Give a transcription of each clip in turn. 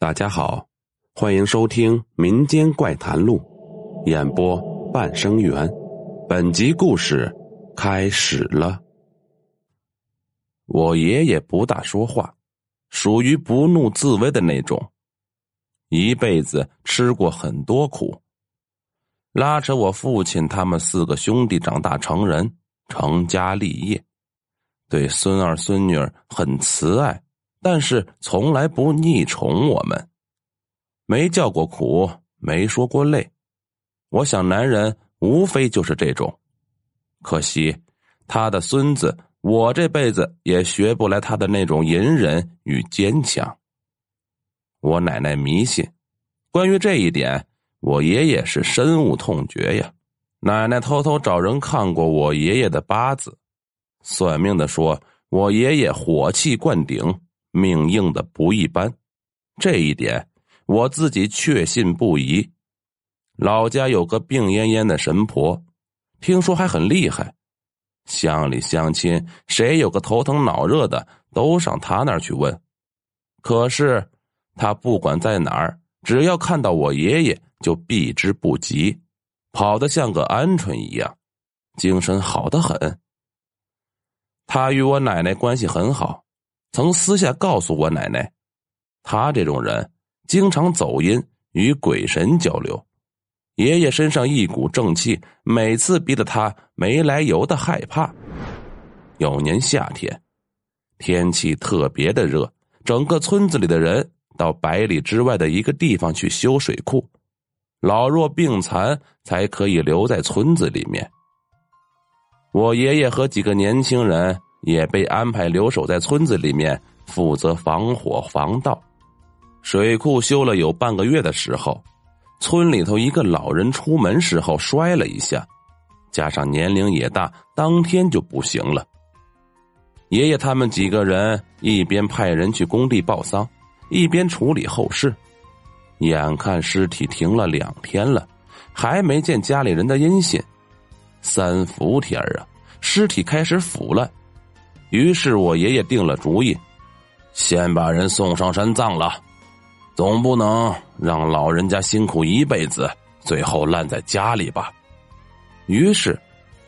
大家好，欢迎收听《民间怪谈录》，演播半生缘。本集故事开始了。我爷爷不大说话，属于不怒自威的那种，一辈子吃过很多苦，拉扯我父亲他们四个兄弟长大成人，成家立业，对孙儿孙女很慈爱。但是从来不溺宠我们，没叫过苦，没说过累。我想，男人无非就是这种。可惜，他的孙子，我这辈子也学不来他的那种隐忍与坚强。我奶奶迷信，关于这一点，我爷爷是深恶痛绝呀。奶奶偷偷找人看过我爷爷的八字，算命的说我爷爷火气灌顶。命硬的不一般，这一点我自己确信不疑。老家有个病恹恹的神婆，听说还很厉害，乡里乡亲谁有个头疼脑热的，都上他那儿去问。可是他不管在哪儿，只要看到我爷爷，就避之不及，跑得像个鹌鹑一样，精神好的很。他与我奶奶关系很好。曾私下告诉我奶奶，他这种人经常走音，与鬼神交流。爷爷身上一股正气，每次逼得他没来由的害怕。有年夏天，天气特别的热，整个村子里的人到百里之外的一个地方去修水库，老弱病残才可以留在村子里面。我爷爷和几个年轻人。也被安排留守在村子里面，负责防火防盗。水库修了有半个月的时候，村里头一个老人出门时候摔了一下，加上年龄也大，当天就不行了。爷爷他们几个人一边派人去工地报丧，一边处理后事。眼看尸体停了两天了，还没见家里人的音信。三伏天啊，尸体开始腐烂。于是我爷爷定了主意，先把人送上山葬了，总不能让老人家辛苦一辈子，最后烂在家里吧。于是，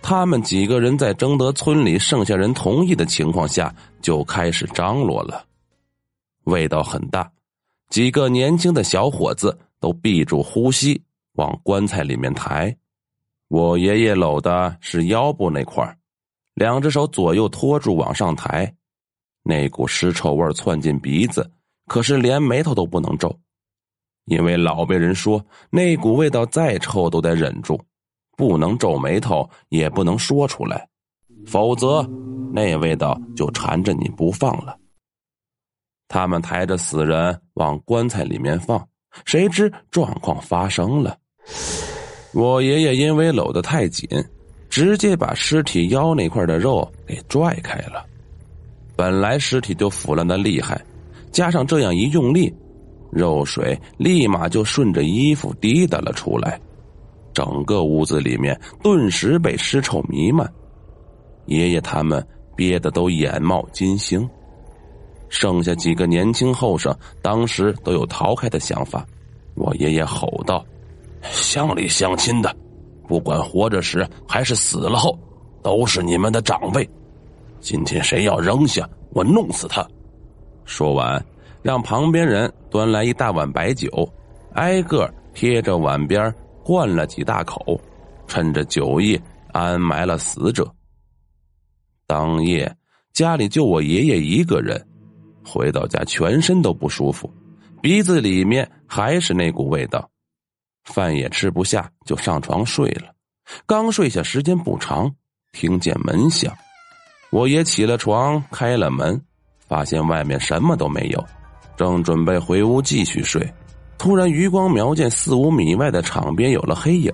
他们几个人在征得村里剩下人同意的情况下，就开始张罗了。味道很大，几个年轻的小伙子都闭住呼吸往棺材里面抬。我爷爷搂的是腰部那块儿。两只手左右托住往上抬，那股尸臭味窜进鼻子，可是连眉头都不能皱，因为老辈人说那股味道再臭都得忍住，不能皱眉头，也不能说出来，否则那味道就缠着你不放了。他们抬着死人往棺材里面放，谁知状况发生了，我爷爷因为搂得太紧。直接把尸体腰那块的肉给拽开了，本来尸体就腐烂的厉害，加上这样一用力，肉水立马就顺着衣服滴答了出来，整个屋子里面顿时被尸臭弥漫。爷爷他们憋得都眼冒金星，剩下几个年轻后生当时都有逃开的想法。我爷爷吼道：“乡里乡亲的！”不管活着时还是死了后，都是你们的长辈。今天谁要扔下，我弄死他！说完，让旁边人端来一大碗白酒，挨个贴着碗边灌了几大口，趁着酒意安埋了死者。当夜家里就我爷爷一个人，回到家全身都不舒服，鼻子里面还是那股味道。饭也吃不下，就上床睡了。刚睡下，时间不长，听见门响，我爷起了床，开了门，发现外面什么都没有，正准备回屋继续睡，突然余光瞄见四五米外的场边有了黑影。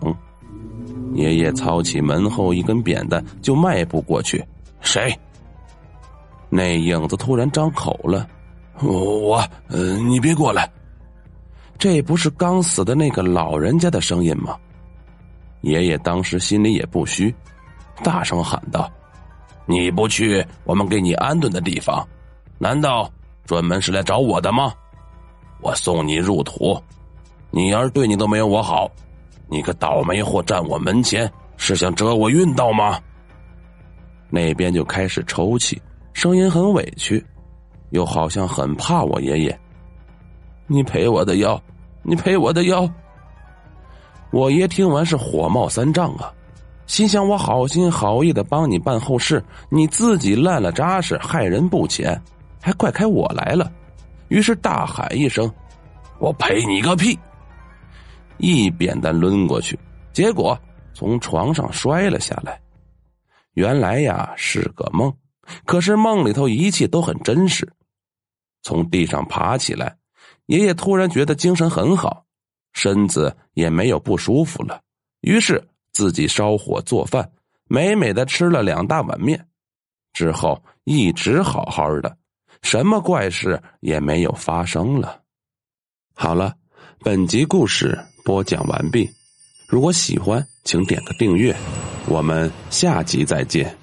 爷爷操起门后一根扁担，就迈步过去。谁？那影子突然张口了：“我……我……呃，你别过来。”这不是刚死的那个老人家的声音吗？爷爷当时心里也不虚，大声喊道：“你不去我们给你安顿的地方，难道专门是来找我的吗？”我送你入土。你儿对你都没有我好，你个倒霉货站我门前，是想折我运道吗？那边就开始抽泣，声音很委屈，又好像很怕我爷爷。你赔我的药，你赔我的药。我爷听完是火冒三丈啊，心想我好心好意的帮你办后事，你自己烂了扎实，害人不浅，还怪开我来了。于是大喊一声：“我赔你个屁！”一扁担抡过去，结果从床上摔了下来。原来呀是个梦，可是梦里头一切都很真实。从地上爬起来，爷爷突然觉得精神很好，身子也没有不舒服了。于是自己烧火做饭，美美的吃了两大碗面，之后一直好好的，什么怪事也没有发生了。好了，本集故事播讲完毕。如果喜欢，请点个订阅。我们下集再见。